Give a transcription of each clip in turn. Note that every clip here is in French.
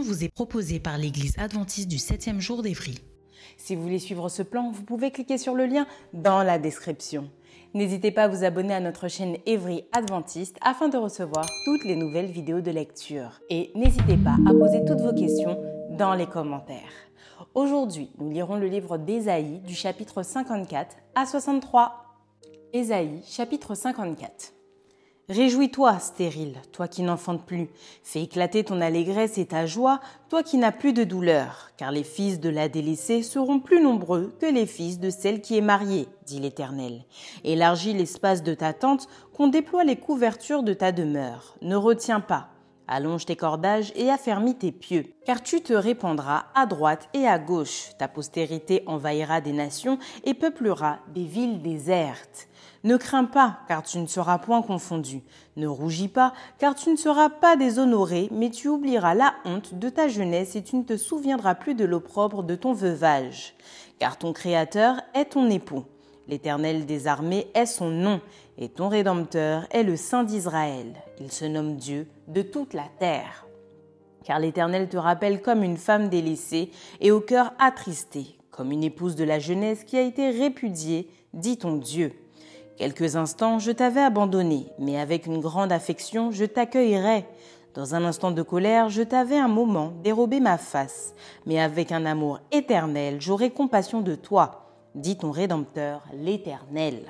Vous est proposée par l'Église adventiste du 7e jour d'Évry. Si vous voulez suivre ce plan, vous pouvez cliquer sur le lien dans la description. N'hésitez pas à vous abonner à notre chaîne Evry Adventiste afin de recevoir toutes les nouvelles vidéos de lecture. Et n'hésitez pas à poser toutes vos questions dans les commentaires. Aujourd'hui, nous lirons le livre d'Ésaïe du chapitre 54 à 63. Ésaïe chapitre 54. Réjouis-toi, stérile, toi qui n'enfantes plus. Fais éclater ton allégresse et ta joie, toi qui n'as plus de douleur, car les fils de la délaissée seront plus nombreux que les fils de celle qui est mariée, dit l'Éternel. Élargis l'espace de ta tente, qu'on déploie les couvertures de ta demeure. Ne retiens pas. Allonge tes cordages et affermis tes pieux, car tu te répandras à droite et à gauche. Ta postérité envahira des nations et peuplera des villes désertes. Ne crains pas, car tu ne seras point confondu. Ne rougis pas, car tu ne seras pas déshonoré, mais tu oublieras la honte de ta jeunesse et tu ne te souviendras plus de l'opprobre de ton veuvage. Car ton Créateur est ton époux. L'Éternel des armées est son nom, et ton Rédempteur est le Saint d'Israël. Il se nomme Dieu de toute la terre. Car l'Éternel te rappelle comme une femme délaissée et au cœur attristé, comme une épouse de la jeunesse qui a été répudiée, dit ton Dieu. Quelques instants, je t'avais abandonné, mais avec une grande affection, je t'accueillerai. Dans un instant de colère, je t'avais un moment dérobé ma face, mais avec un amour éternel, j'aurai compassion de toi, dit ton Rédempteur, l'Éternel.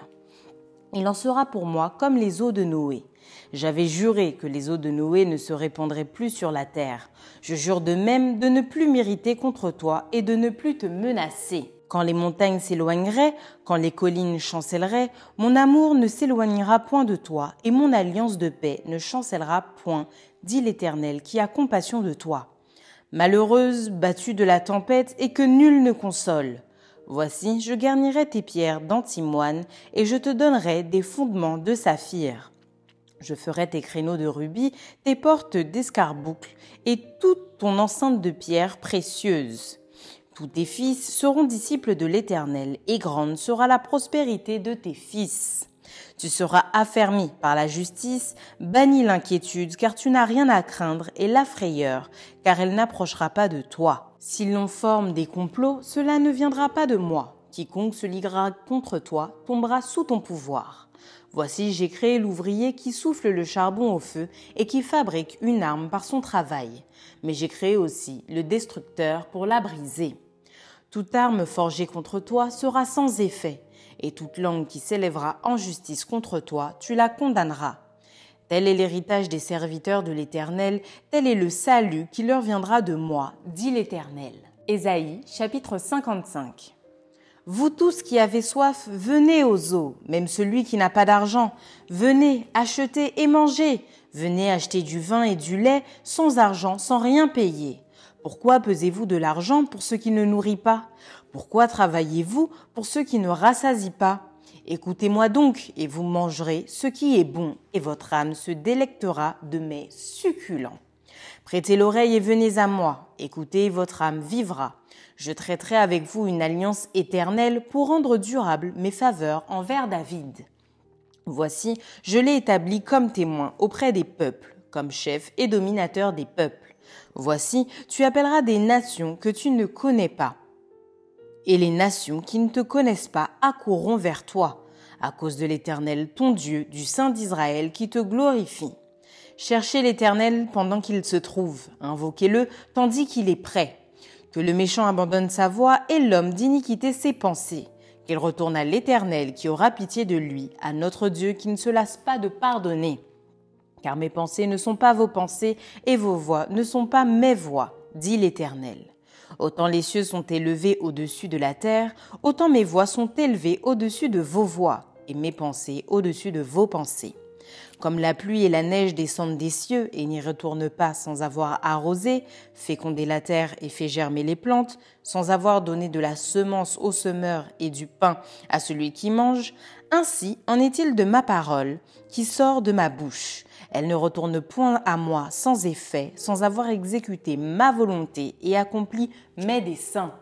Il en sera pour moi comme les eaux de Noé. J'avais juré que les eaux de Noé ne se répandraient plus sur la terre. Je jure de même de ne plus m'irriter contre toi et de ne plus te menacer. Quand les montagnes s'éloigneraient, quand les collines chancelleraient, mon amour ne s'éloignera point de toi, et mon alliance de paix ne chancellera point, dit l'Éternel, qui a compassion de toi. Malheureuse, battue de la tempête, et que nul ne console. Voici, je garnirai tes pierres d'antimoine, et je te donnerai des fondements de saphir. Je ferai tes créneaux de rubis, tes portes d'escarboucle, et toute ton enceinte de pierres précieuses. Tous tes fils seront disciples de l'Éternel, et grande sera la prospérité de tes fils. Tu seras affermi par la justice, banni l'inquiétude, car tu n'as rien à craindre, et la frayeur, car elle n'approchera pas de toi. Si l'on forme des complots, cela ne viendra pas de moi. Quiconque se liguera contre toi tombera sous ton pouvoir. Voici, j'ai créé l'ouvrier qui souffle le charbon au feu et qui fabrique une arme par son travail. Mais j'ai créé aussi le destructeur pour la briser. Toute arme forgée contre toi sera sans effet, et toute langue qui s'élèvera en justice contre toi, tu la condamneras. Tel est l'héritage des serviteurs de l'Éternel, tel est le salut qui leur viendra de moi, dit l'Éternel. Ésaïe chapitre 55 vous tous qui avez soif, venez aux eaux, même celui qui n'a pas d'argent. Venez, achetez et mangez. Venez acheter du vin et du lait sans argent, sans rien payer. Pourquoi pesez-vous de l'argent pour ce qui ne nourrit pas? Pourquoi travaillez-vous pour ce qui ne rassasie pas? Écoutez-moi donc, et vous mangerez ce qui est bon, et votre âme se délectera de mes succulents. Prêtez l'oreille et venez à moi, écoutez, votre âme vivra. Je traiterai avec vous une alliance éternelle pour rendre durable mes faveurs envers David. Voici, je l'ai établi comme témoin auprès des peuples, comme chef et dominateur des peuples. Voici, tu appelleras des nations que tu ne connais pas. Et les nations qui ne te connaissent pas accourront vers toi, à cause de l'Éternel, ton Dieu, du Saint d'Israël, qui te glorifie. Cherchez l'Éternel pendant qu'il se trouve, invoquez-le tandis qu'il est prêt que le méchant abandonne sa voie et l'homme d'iniquité ses pensées, qu'il retourne à l'Éternel qui aura pitié de lui, à notre Dieu qui ne se lasse pas de pardonner. Car mes pensées ne sont pas vos pensées et vos voix ne sont pas mes voix, dit l'Éternel. Autant les cieux sont élevés au-dessus de la terre, autant mes voix sont élevées au-dessus de vos voix et mes pensées au-dessus de vos pensées. Comme la pluie et la neige descendent des cieux et n'y retournent pas sans avoir arrosé, fécondé la terre et fait germer les plantes, sans avoir donné de la semence au semeur et du pain à celui qui mange, ainsi en est-il de ma parole qui sort de ma bouche. Elle ne retourne point à moi sans effet, sans avoir exécuté ma volonté et accompli mes desseins.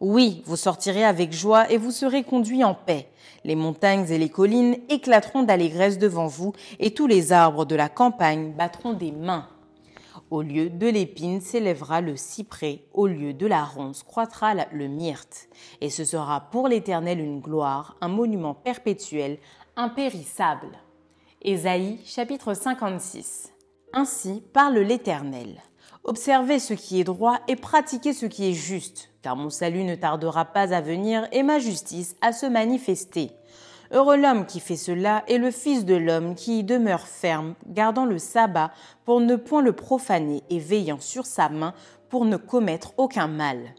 Oui, vous sortirez avec joie et vous serez conduits en paix. Les montagnes et les collines éclateront d'allégresse devant vous, et tous les arbres de la campagne battront des mains. Au lieu de l'épine s'élèvera le cyprès, au lieu de la ronce croîtra le myrte, et ce sera pour l'Éternel une gloire, un monument perpétuel, impérissable. Ésaïe chapitre 56 Ainsi parle l'Éternel. Observez ce qui est droit et pratiquez ce qui est juste, car mon salut ne tardera pas à venir et ma justice à se manifester. Heureux l'homme qui fait cela et le Fils de l'homme qui y demeure ferme, gardant le sabbat pour ne point le profaner et veillant sur sa main pour ne commettre aucun mal.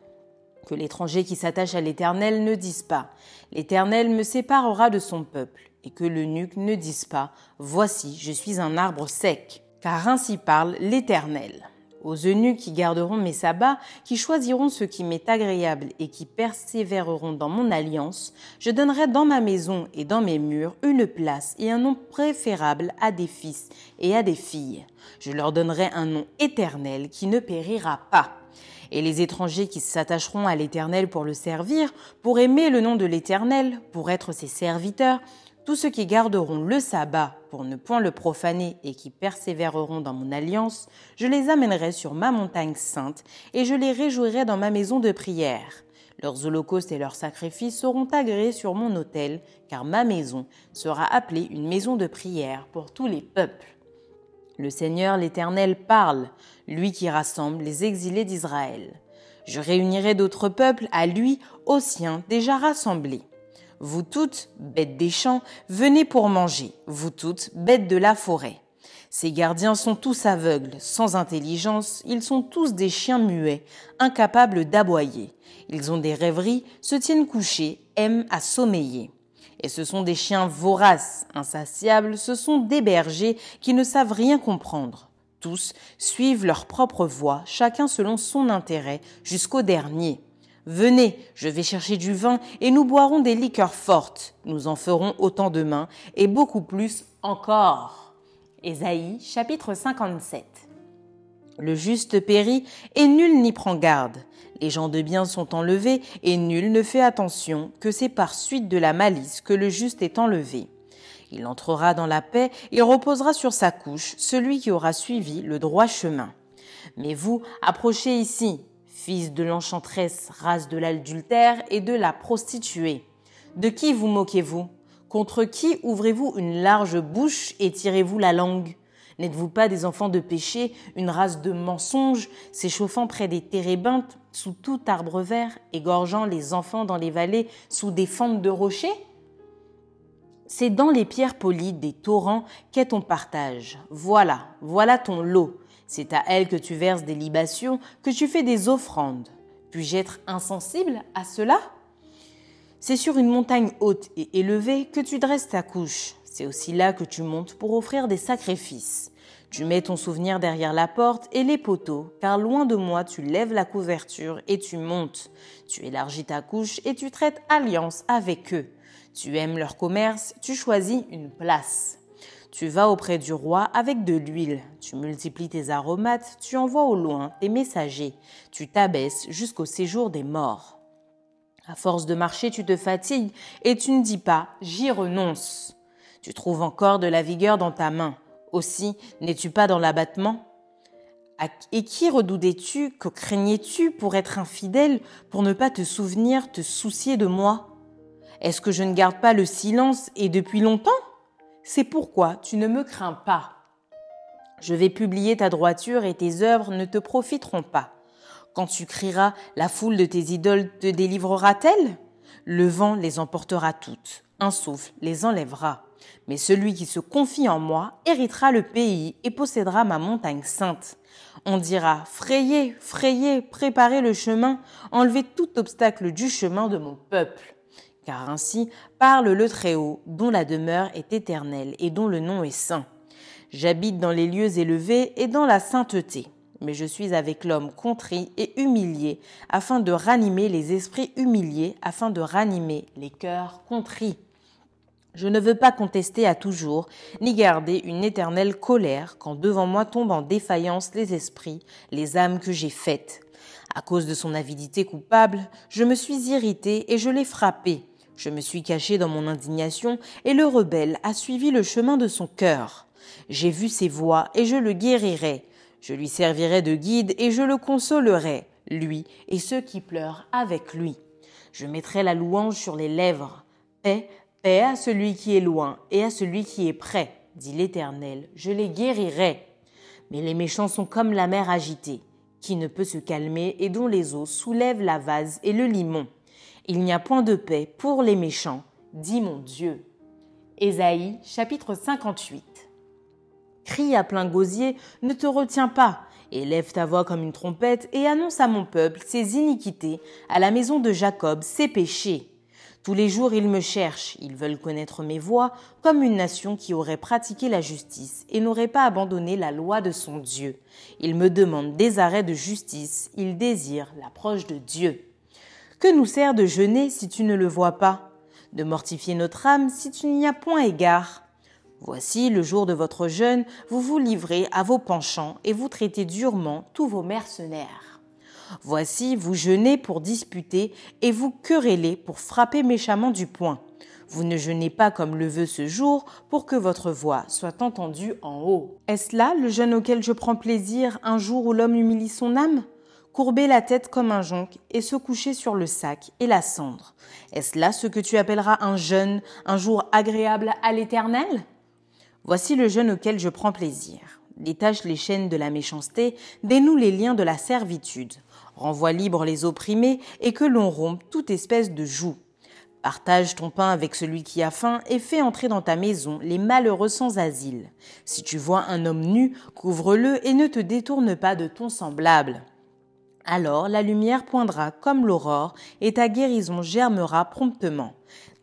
Que l'étranger qui s'attache à l'Éternel ne dise pas L'Éternel me séparera de son peuple, et que l'eunuque ne dise pas Voici, je suis un arbre sec, car ainsi parle l'Éternel aux eunuques qui garderont mes sabbats, qui choisiront ce qui m'est agréable et qui persévéreront dans mon alliance, je donnerai dans ma maison et dans mes murs une place et un nom préférable à des fils et à des filles. Je leur donnerai un nom éternel qui ne périra pas. Et les étrangers qui s'attacheront à l'Éternel pour le servir, pour aimer le nom de l'Éternel, pour être ses serviteurs, tous ceux qui garderont le sabbat pour ne point le profaner et qui persévéreront dans mon alliance, je les amènerai sur ma montagne sainte et je les réjouirai dans ma maison de prière. Leurs holocaustes et leurs sacrifices seront agréés sur mon autel, car ma maison sera appelée une maison de prière pour tous les peuples. Le Seigneur l'Éternel parle, lui qui rassemble les exilés d'Israël. Je réunirai d'autres peuples à lui, aux siens déjà rassemblés. Vous toutes, bêtes des champs, venez pour manger, vous toutes, bêtes de la forêt. Ces gardiens sont tous aveugles, sans intelligence, ils sont tous des chiens muets, incapables d'aboyer. Ils ont des rêveries, se tiennent couchés, aiment à sommeiller. Et ce sont des chiens voraces, insatiables, ce sont des bergers qui ne savent rien comprendre. Tous suivent leur propre voie, chacun selon son intérêt, jusqu'au dernier. Venez, je vais chercher du vin et nous boirons des liqueurs fortes. Nous en ferons autant demain et beaucoup plus encore. Ésaïe chapitre 57. Le juste périt et nul n'y prend garde. Les gens de bien sont enlevés et nul ne fait attention que c'est par suite de la malice que le juste est enlevé. Il entrera dans la paix, il reposera sur sa couche celui qui aura suivi le droit chemin. Mais vous, approchez ici, fils de l'enchanteresse, race de l'adultère et de la prostituée. De qui vous moquez-vous? Contre qui ouvrez-vous une large bouche et tirez-vous la langue? N'êtes-vous pas des enfants de péché, une race de mensonges, s'échauffant près des térébintes, sous tout arbre vert, égorgeant les enfants dans les vallées, sous des fentes de rochers? C'est dans les pierres polies des torrents qu'est ton partage. Voilà, voilà ton lot. C'est à elle que tu verses des libations, que tu fais des offrandes. Puis-je être insensible à cela? C'est sur une montagne haute et élevée que tu dresses ta couche. C'est aussi là que tu montes pour offrir des sacrifices. Tu mets ton souvenir derrière la porte et les poteaux, car loin de moi tu lèves la couverture et tu montes. Tu élargis ta couche et tu traites alliance avec eux. Tu aimes leur commerce, tu choisis une place. Tu vas auprès du roi avec de l'huile, tu multiplies tes aromates, tu envoies au loin tes messagers, tu t'abaisses jusqu'au séjour des morts. À force de marcher, tu te fatigues et tu ne dis pas j'y renonce. Tu trouves encore de la vigueur dans ta main. Aussi, n'es-tu pas dans l'abattement? Et qui redoutais-tu, que craignais-tu pour être infidèle, pour ne pas te souvenir, te soucier de moi? Est-ce que je ne garde pas le silence et depuis longtemps? C'est pourquoi tu ne me crains pas. Je vais publier ta droiture et tes œuvres ne te profiteront pas. Quand tu crieras, la foule de tes idoles te délivrera-t-elle? Le vent les emportera toutes, un souffle les enlèvera. Mais celui qui se confie en moi héritera le pays et possédera ma montagne sainte. On dira, frayez, frayez, préparez le chemin, enlevez tout obstacle du chemin de mon peuple. Car ainsi parle le Très-Haut, dont la demeure est éternelle et dont le nom est saint. J'habite dans les lieux élevés et dans la sainteté mais je suis avec l'homme contrit et humilié, afin de ranimer les esprits humiliés, afin de ranimer les cœurs contrits. Je ne veux pas contester à toujours, ni garder une éternelle colère quand devant moi tombent en défaillance les esprits, les âmes que j'ai faites. À cause de son avidité coupable, je me suis irrité et je l'ai frappé. Je me suis caché dans mon indignation et le rebelle a suivi le chemin de son cœur. J'ai vu ses voies et je le guérirai. Je lui servirai de guide et je le consolerai, lui et ceux qui pleurent avec lui. Je mettrai la louange sur les lèvres. Paix, paix à celui qui est loin et à celui qui est près, dit l'Éternel, je les guérirai. Mais les méchants sont comme la mer agitée, qui ne peut se calmer et dont les eaux soulèvent la vase et le limon. Il n'y a point de paix pour les méchants, dit mon Dieu. Ésaïe chapitre 58 crie à plein gosier, ne te retiens pas. Élève ta voix comme une trompette et annonce à mon peuple ses iniquités, à la maison de Jacob ses péchés. Tous les jours ils me cherchent, ils veulent connaître mes voies, comme une nation qui aurait pratiqué la justice et n'aurait pas abandonné la loi de son Dieu. Ils me demandent des arrêts de justice, ils désirent l'approche de Dieu. Que nous sert de jeûner si tu ne le vois pas? De mortifier notre âme si tu n'y as point égard? Voici le jour de votre jeûne, vous vous livrez à vos penchants et vous traitez durement tous vos mercenaires. Voici vous jeûnez pour disputer et vous querellez pour frapper méchamment du poing. Vous ne jeûnez pas comme le veut ce jour pour que votre voix soit entendue en haut. Est-ce là le jeûne auquel je prends plaisir un jour où l'homme humilie son âme? Courber la tête comme un jonc et se coucher sur le sac et la cendre. Est-ce là ce que tu appelleras un jeûne, un jour agréable à l'Éternel? Voici le jeûne auquel je prends plaisir. Détache les chaînes de la méchanceté, dénoue les liens de la servitude, renvoie libre les opprimés et que l'on rompe toute espèce de joug. Partage ton pain avec celui qui a faim et fais entrer dans ta maison les malheureux sans asile. Si tu vois un homme nu, couvre-le et ne te détourne pas de ton semblable. Alors la lumière poindra comme l'aurore et ta guérison germera promptement.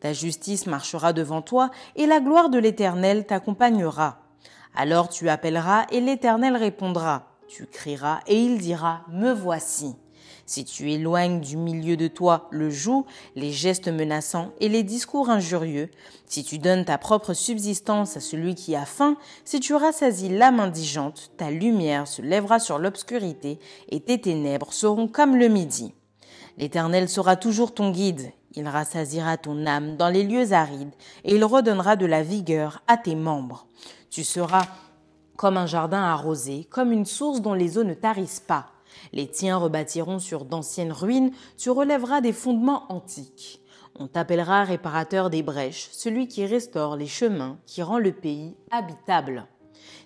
Ta justice marchera devant toi et la gloire de l'Éternel t'accompagnera. Alors tu appelleras et l'Éternel répondra. Tu crieras et il dira, Me voici. Si tu éloignes du milieu de toi le joug, les gestes menaçants et les discours injurieux, si tu donnes ta propre subsistance à celui qui a faim, si tu rassasies l'âme indigente, ta lumière se lèvera sur l'obscurité et tes ténèbres seront comme le midi. L'Éternel sera toujours ton guide, il rassasira ton âme dans les lieux arides et il redonnera de la vigueur à tes membres. Tu seras comme un jardin arrosé, comme une source dont les eaux ne tarissent pas. Les tiens rebâtiront sur d'anciennes ruines, tu relèveras des fondements antiques. On t'appellera réparateur des brèches, celui qui restaure les chemins, qui rend le pays habitable.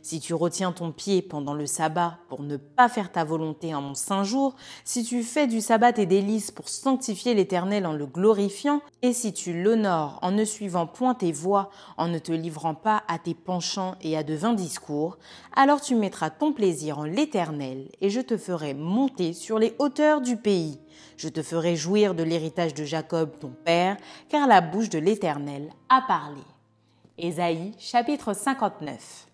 Si tu retiens ton pied pendant le sabbat pour ne pas faire ta volonté en mon saint jour, si tu fais du sabbat tes délices pour sanctifier l'Éternel en le glorifiant, et si tu l'honores en ne suivant point tes voies, en ne te livrant pas à tes penchants et à de vains discours, alors tu mettras ton plaisir en l'Éternel, et je te ferai monter sur les hauteurs du pays. Je te ferai jouir de l'héritage de Jacob ton père, car la bouche de l'Éternel a parlé. Ésaïe chapitre 59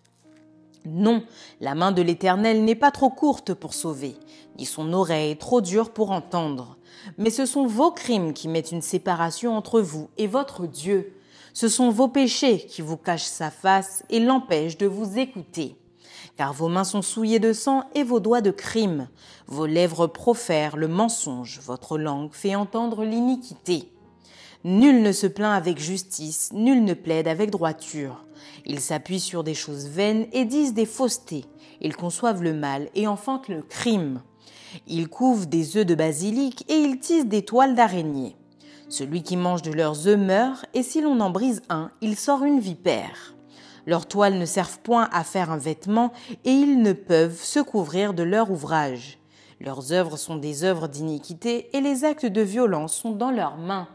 non, la main de l'Éternel n'est pas trop courte pour sauver, ni son oreille trop dure pour entendre. Mais ce sont vos crimes qui mettent une séparation entre vous et votre Dieu. Ce sont vos péchés qui vous cachent sa face et l'empêchent de vous écouter. Car vos mains sont souillées de sang et vos doigts de crime. Vos lèvres profèrent le mensonge, votre langue fait entendre l'iniquité. Nul ne se plaint avec justice, nul ne plaide avec droiture. Ils s'appuient sur des choses vaines et disent des faussetés. Ils conçoivent le mal et enfantent le crime. Ils couvent des œufs de basilic et ils tissent des toiles d'araignée. Celui qui mange de leurs œufs meurt, et si l'on en brise un, il sort une vipère. Leurs toiles ne servent point à faire un vêtement, et ils ne peuvent se couvrir de leur ouvrage. Leurs œuvres sont des œuvres d'iniquité, et les actes de violence sont dans leurs mains.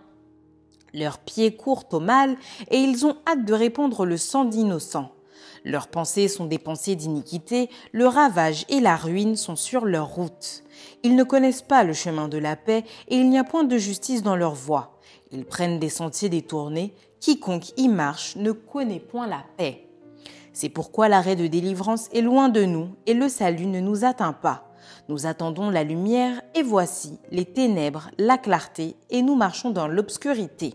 Leurs pieds courent au mal et ils ont hâte de répandre le sang d'innocents. Leurs pensées sont des pensées d'iniquité, le ravage et la ruine sont sur leur route. Ils ne connaissent pas le chemin de la paix et il n'y a point de justice dans leur voie. Ils prennent des sentiers détournés, quiconque y marche ne connaît point la paix. C'est pourquoi l'arrêt de délivrance est loin de nous et le salut ne nous atteint pas. Nous attendons la lumière et voici les ténèbres, la clarté et nous marchons dans l'obscurité.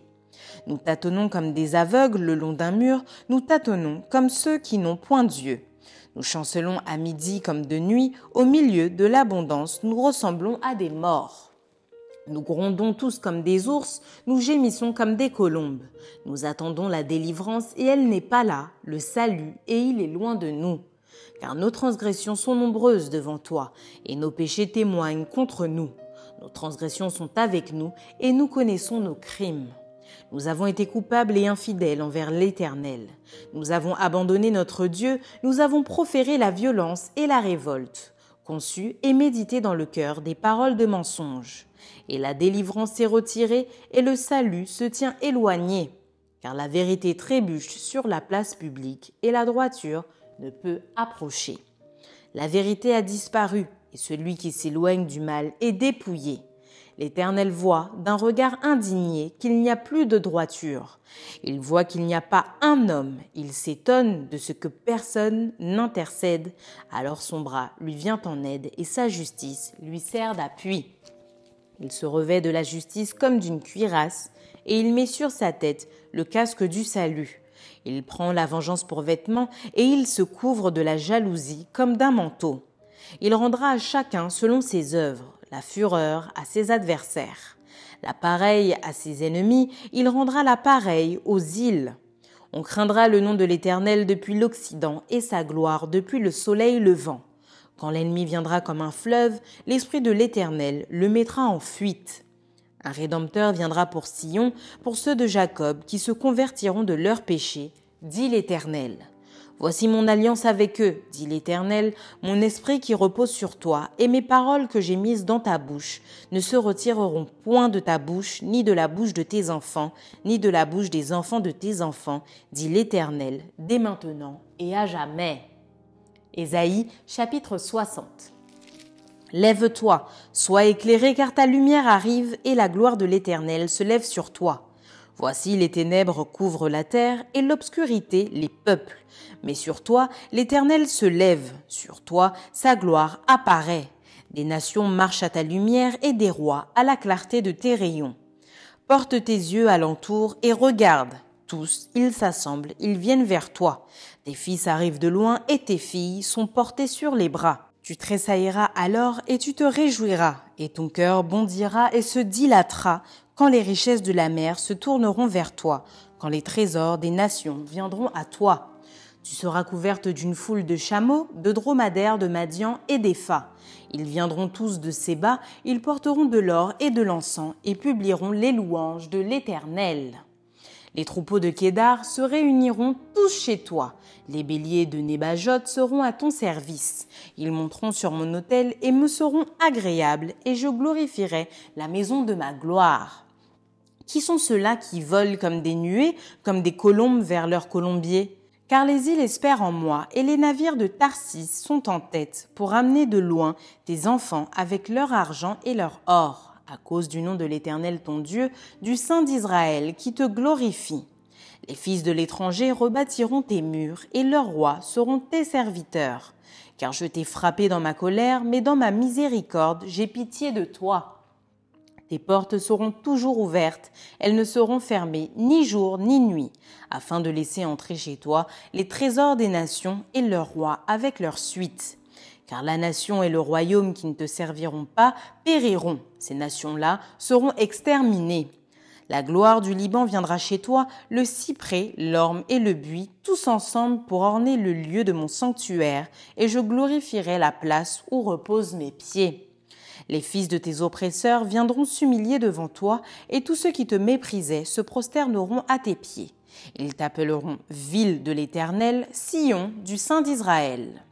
Nous tâtonnons comme des aveugles le long d'un mur, nous tâtonnons comme ceux qui n'ont point Dieu. Nous chancelons à midi comme de nuit, au milieu de l'abondance, nous ressemblons à des morts. Nous grondons tous comme des ours, nous gémissons comme des colombes. Nous attendons la délivrance et elle n'est pas là, le salut, et il est loin de nous. Car nos transgressions sont nombreuses devant toi, et nos péchés témoignent contre nous. Nos transgressions sont avec nous, et nous connaissons nos crimes. Nous avons été coupables et infidèles envers l'Éternel. Nous avons abandonné notre Dieu, nous avons proféré la violence et la révolte, conçu et médité dans le cœur des paroles de mensonge. Et la délivrance s'est retirée et le salut se tient éloigné, car la vérité trébuche sur la place publique et la droiture ne peut approcher. La vérité a disparu et celui qui s'éloigne du mal est dépouillé. L'Éternel voit d'un regard indigné qu'il n'y a plus de droiture. Il voit qu'il n'y a pas un homme. Il s'étonne de ce que personne n'intercède. Alors son bras lui vient en aide et sa justice lui sert d'appui. Il se revêt de la justice comme d'une cuirasse et il met sur sa tête le casque du salut. Il prend la vengeance pour vêtement et il se couvre de la jalousie comme d'un manteau. Il rendra à chacun selon ses œuvres la fureur à ses adversaires. La pareille à ses ennemis, il rendra la pareille aux îles. On craindra le nom de l'Éternel depuis l'Occident et sa gloire depuis le soleil levant. Quand l'ennemi viendra comme un fleuve, l'Esprit de l'Éternel le mettra en fuite. Un Rédempteur viendra pour Sion, pour ceux de Jacob qui se convertiront de leurs péchés, dit l'Éternel. Voici mon alliance avec eux, dit l'Éternel, mon esprit qui repose sur toi, et mes paroles que j'ai mises dans ta bouche ne se retireront point de ta bouche, ni de la bouche de tes enfants, ni de la bouche des enfants de tes enfants, dit l'Éternel, dès maintenant et à jamais. Ésaïe chapitre 60 Lève-toi, sois éclairé, car ta lumière arrive, et la gloire de l'Éternel se lève sur toi. Voici les ténèbres couvrent la terre et l'obscurité les peuples. Mais sur toi, l'Éternel se lève, sur toi, sa gloire apparaît. Des nations marchent à ta lumière et des rois à la clarté de tes rayons. Porte tes yeux alentour et regarde. Tous, ils s'assemblent, ils viennent vers toi. Tes fils arrivent de loin et tes filles sont portées sur les bras. Tu tressailleras alors et tu te réjouiras, et ton cœur bondira et se dilatera quand les richesses de la mer se tourneront vers toi, quand les trésors des nations viendront à toi. Tu seras couverte d'une foule de chameaux, de dromadaires, de Madian et d'Epha. Ils viendront tous de Séba, ils porteront de l'or et de l'encens et publieront les louanges de l'Éternel. Les troupeaux de Kédar se réuniront tous chez toi. Les béliers de Nébajot seront à ton service. Ils monteront sur mon autel et me seront agréables, et je glorifierai la maison de ma gloire. Qui sont ceux-là qui volent comme des nuées, comme des colombes vers leurs colombiers? Car les îles espèrent en moi, et les navires de Tarsis sont en tête pour amener de loin tes enfants avec leur argent et leur or, à cause du nom de l'Éternel ton Dieu, du Saint d'Israël, qui te glorifie. Les fils de l'étranger rebâtiront tes murs, et leurs rois seront tes serviteurs. Car je t'ai frappé dans ma colère, mais dans ma miséricorde j'ai pitié de toi. Tes portes seront toujours ouvertes, elles ne seront fermées ni jour ni nuit, afin de laisser entrer chez toi les trésors des nations et leurs rois avec leur suite. Car la nation et le royaume qui ne te serviront pas périront, ces nations-là seront exterminées. La gloire du Liban viendra chez toi, le cyprès, l'orme et le buis, tous ensemble pour orner le lieu de mon sanctuaire, et je glorifierai la place où reposent mes pieds. Les fils de tes oppresseurs viendront s'humilier devant toi, et tous ceux qui te méprisaient se prosterneront à tes pieds. Ils t'appelleront ville de l'Éternel, Sion du Saint d'Israël.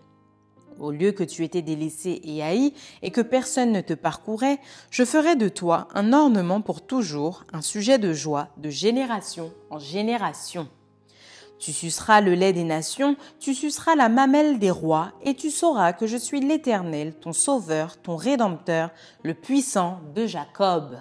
Au lieu que tu étais délaissé et haï et que personne ne te parcourait, je ferai de toi un ornement pour toujours, un sujet de joie de génération en génération. Tu suceras le lait des nations, tu suceras la mamelle des rois, et tu sauras que je suis l'Éternel, ton Sauveur, ton Rédempteur, le puissant de Jacob.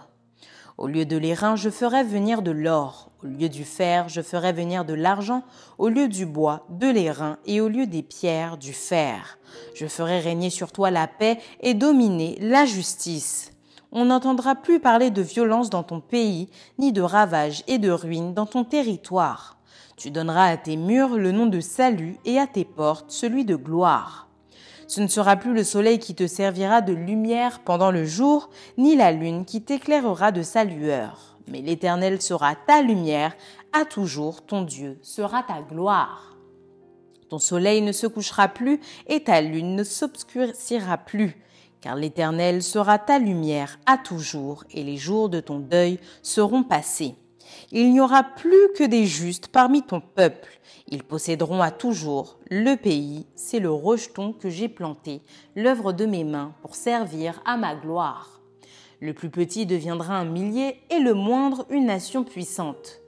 Au lieu de l'airain, je ferai venir de l'or. Au lieu du fer, je ferai venir de l'argent. Au lieu du bois, de l'airain. Et au lieu des pierres, du fer. Je ferai régner sur toi la paix et dominer la justice. On n'entendra plus parler de violence dans ton pays, ni de ravages et de ruines dans ton territoire. Tu donneras à tes murs le nom de salut et à tes portes celui de gloire. Ce ne sera plus le soleil qui te servira de lumière pendant le jour, ni la lune qui t'éclairera de sa lueur. Mais l'Éternel sera ta lumière, à toujours ton Dieu sera ta gloire. Ton soleil ne se couchera plus et ta lune ne s'obscurcira plus, car l'Éternel sera ta lumière à toujours et les jours de ton deuil seront passés. Il n'y aura plus que des justes parmi ton peuple. Ils posséderont à toujours le pays, c'est le rejeton que j'ai planté, l'œuvre de mes mains pour servir à ma gloire. Le plus petit deviendra un millier et le moindre une nation puissante.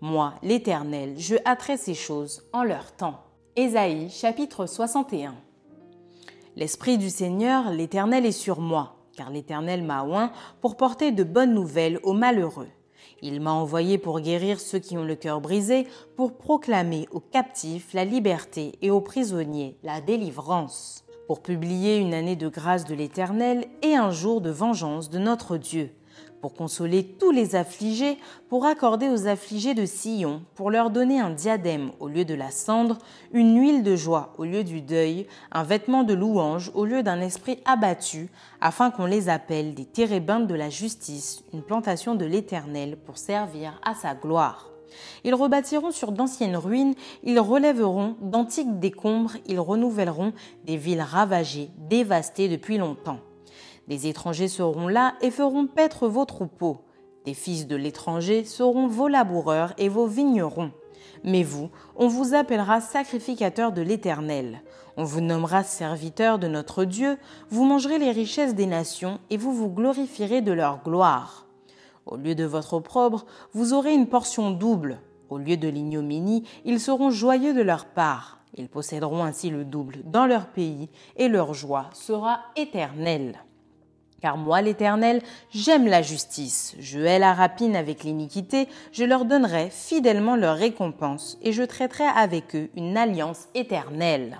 Moi, l'Éternel, je hâterai ces choses en leur temps. Ésaïe chapitre 61 L'Esprit du Seigneur, l'Éternel est sur moi, car l'Éternel m'a oint pour porter de bonnes nouvelles aux malheureux. Il m'a envoyé pour guérir ceux qui ont le cœur brisé, pour proclamer aux captifs la liberté et aux prisonniers la délivrance, pour publier une année de grâce de l'Éternel et un jour de vengeance de notre Dieu, pour consoler tous les affligés, pour accorder aux affligés de Sion, pour leur donner un diadème au lieu de la cendre, une huile de joie au lieu du deuil, un vêtement de louange au lieu d'un esprit abattu, afin qu'on les appelle des térébintes de la justice, une plantation de l'Éternel pour servir à sa gloire. Ils rebâtiront sur d'anciennes ruines, ils relèveront d'antiques décombres, ils renouvelleront des villes ravagées, dévastées depuis longtemps. Les étrangers seront là et feront paître vos troupeaux. Des fils de l'étranger seront vos laboureurs et vos vignerons. Mais vous, on vous appellera sacrificateur de l'Éternel. On vous nommera serviteur de notre Dieu, vous mangerez les richesses des nations et vous vous glorifierez de leur gloire. Au lieu de votre opprobre, vous aurez une portion double. Au lieu de l'ignominie, ils seront joyeux de leur part. Ils posséderont ainsi le double dans leur pays et leur joie sera éternelle. Car moi, l'Éternel, j'aime la justice, je hais la rapine avec l'iniquité, je leur donnerai fidèlement leur récompense, et je traiterai avec eux une alliance éternelle.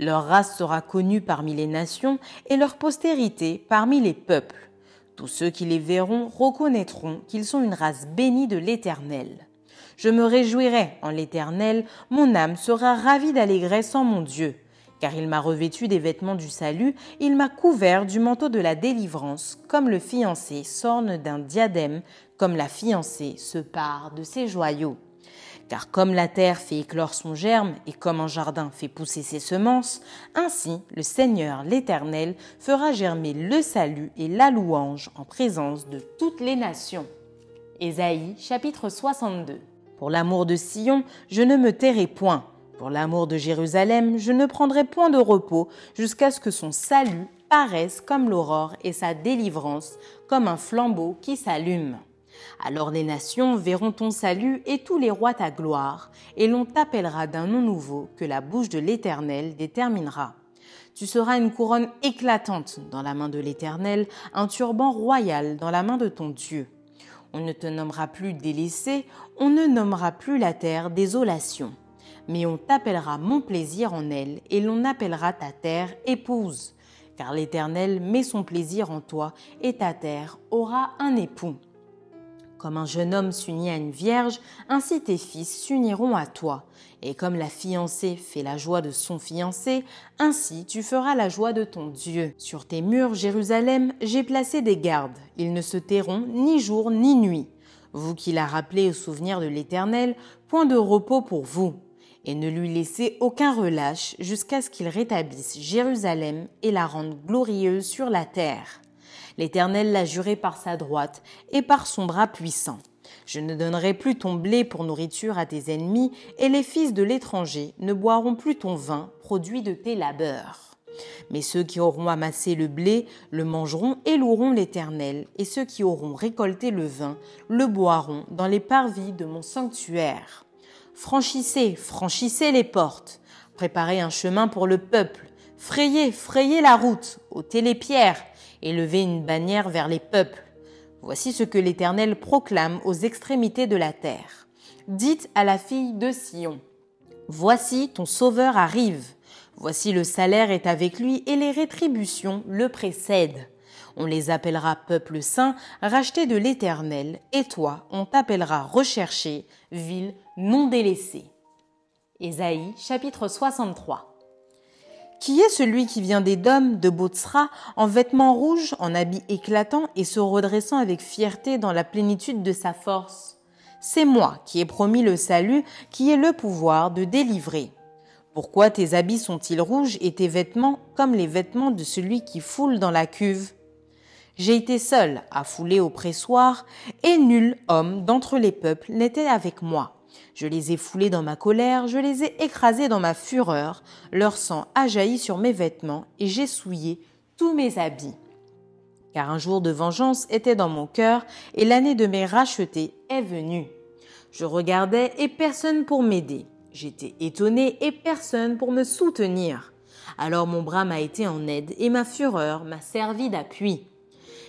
Leur race sera connue parmi les nations, et leur postérité parmi les peuples. Tous ceux qui les verront reconnaîtront qu'ils sont une race bénie de l'Éternel. Je me réjouirai en l'Éternel, mon âme sera ravie d'allégresse en mon Dieu car il m'a revêtu des vêtements du salut, il m'a couvert du manteau de la délivrance, comme le fiancé s'orne d'un diadème, comme la fiancée se pare de ses joyaux. Car comme la terre fait éclore son germe et comme un jardin fait pousser ses semences, ainsi le Seigneur l'Éternel fera germer le salut et la louange en présence de toutes les nations. Ésaïe chapitre 62 Pour l'amour de Sion, je ne me tairai point pour l'amour de Jérusalem, je ne prendrai point de repos jusqu'à ce que son salut paraisse comme l'aurore et sa délivrance comme un flambeau qui s'allume. Alors les nations verront ton salut et tous les rois ta gloire, et l'on t'appellera d'un nom nouveau que la bouche de l'Éternel déterminera. Tu seras une couronne éclatante dans la main de l'Éternel, un turban royal dans la main de ton Dieu. On ne te nommera plus délaissé, on ne nommera plus la terre désolation mais on t'appellera mon plaisir en elle, et l'on appellera ta terre épouse. Car l'Éternel met son plaisir en toi, et ta terre aura un époux. Comme un jeune homme s'unit à une vierge, ainsi tes fils s'uniront à toi. Et comme la fiancée fait la joie de son fiancé, ainsi tu feras la joie de ton Dieu. Sur tes murs, Jérusalem, j'ai placé des gardes. Ils ne se tairont ni jour ni nuit. Vous qui la rappelez au souvenir de l'Éternel, point de repos pour vous et ne lui laissez aucun relâche jusqu'à ce qu'il rétablisse Jérusalem et la rende glorieuse sur la terre. L'Éternel l'a juré par sa droite et par son bras puissant. Je ne donnerai plus ton blé pour nourriture à tes ennemis, et les fils de l'étranger ne boiront plus ton vin produit de tes labeurs. Mais ceux qui auront amassé le blé le mangeront et loueront l'Éternel, et ceux qui auront récolté le vin le boiront dans les parvis de mon sanctuaire. Franchissez, franchissez les portes, préparez un chemin pour le peuple, frayez, frayez la route, ôtez les pierres, et levez une bannière vers les peuples. Voici ce que l'Éternel proclame aux extrémités de la terre. Dites à la fille de Sion, Voici ton Sauveur arrive. Voici le salaire est avec lui et les rétributions le précèdent. On les appellera peuple saint, racheté de l'Éternel, et toi, on t'appellera recherché, ville non délaissée. Ésaïe chapitre 63 qui est celui qui vient d'Édom, de Botsra, en vêtements rouges, en habits éclatants et se redressant avec fierté dans la plénitude de sa force? C'est moi qui ai promis le salut, qui ai le pouvoir de délivrer. Pourquoi tes habits sont-ils rouges et tes vêtements comme les vêtements de celui qui foule dans la cuve? J'ai été seul à fouler au pressoir, et nul homme d'entre les peuples n'était avec moi. Je les ai foulés dans ma colère, je les ai écrasés dans ma fureur, leur sang a jailli sur mes vêtements, et j'ai souillé tous mes habits. Car un jour de vengeance était dans mon cœur, et l'année de mes rachetés est venue. Je regardais et personne pour m'aider. J'étais étonné et personne pour me soutenir. Alors mon bras m'a été en aide et ma fureur m'a servi d'appui.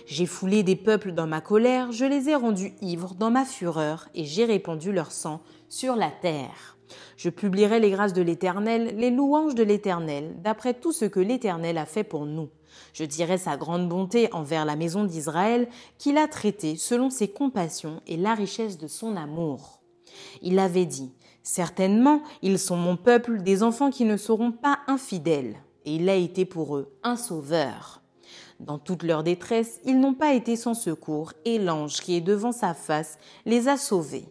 J'ai foulé des peuples dans ma colère, je les ai rendus ivres dans ma fureur, et j'ai répandu leur sang sur la terre. Je publierai les grâces de l'Éternel, les louanges de l'Éternel, d'après tout ce que l'Éternel a fait pour nous. Je dirai sa grande bonté envers la maison d'Israël, qu'il a traitée selon ses compassions et la richesse de son amour. Il avait dit, Certainement, ils sont mon peuple, des enfants qui ne seront pas infidèles, et il a été pour eux un sauveur. Dans toute leur détresse, ils n'ont pas été sans secours, et l'ange qui est devant sa face les a sauvés.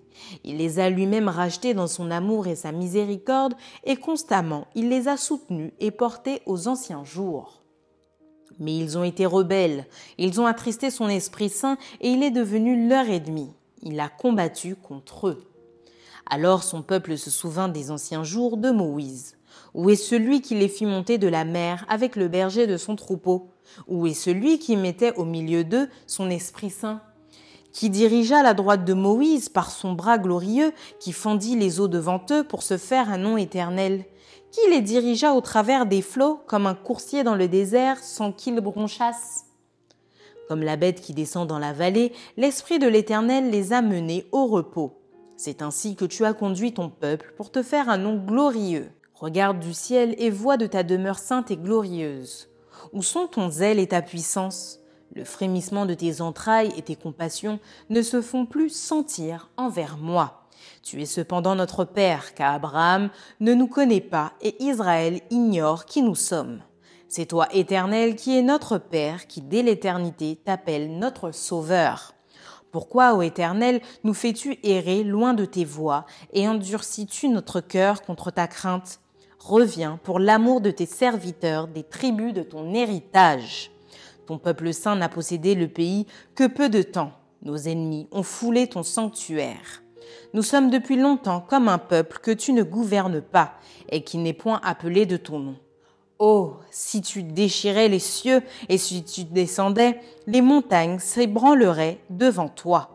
Il les a lui-même rachetés dans son amour et sa miséricorde, et constamment il les a soutenus et portés aux anciens jours. Mais ils ont été rebelles, ils ont attristé son Esprit Saint, et il est devenu leur ennemi. Il a combattu contre eux. Alors son peuple se souvint des anciens jours de Moïse. Où est celui qui les fit monter de la mer avec le berger de son troupeau? Où est celui qui mettait au milieu d'eux son Esprit Saint Qui dirigea la droite de Moïse par son bras glorieux, qui fendit les eaux devant eux pour se faire un nom éternel Qui les dirigea au travers des flots comme un coursier dans le désert sans qu'ils bronchassent comme la bête qui descend dans la vallée, l'Esprit de l'Éternel les a menés au repos. C'est ainsi que tu as conduit ton peuple pour te faire un nom glorieux. Regarde du ciel et vois de ta demeure sainte et glorieuse. Où sont ton zèle et ta puissance? Le frémissement de tes entrailles et tes compassions ne se font plus sentir envers moi. Tu es cependant notre Père, car Abraham ne nous connaît pas et Israël ignore qui nous sommes. C'est toi, Éternel, qui es notre Père, qui dès l'éternité t'appelle notre Sauveur. Pourquoi, ô Éternel, nous fais-tu errer loin de tes voies et endurcis-tu notre cœur contre ta crainte? Reviens pour l'amour de tes serviteurs, des tribus de ton héritage. Ton peuple saint n'a possédé le pays que peu de temps. Nos ennemis ont foulé ton sanctuaire. Nous sommes depuis longtemps comme un peuple que tu ne gouvernes pas et qui n'est point appelé de ton nom. Oh, si tu déchirais les cieux et si tu descendais, les montagnes s'ébranleraient devant toi.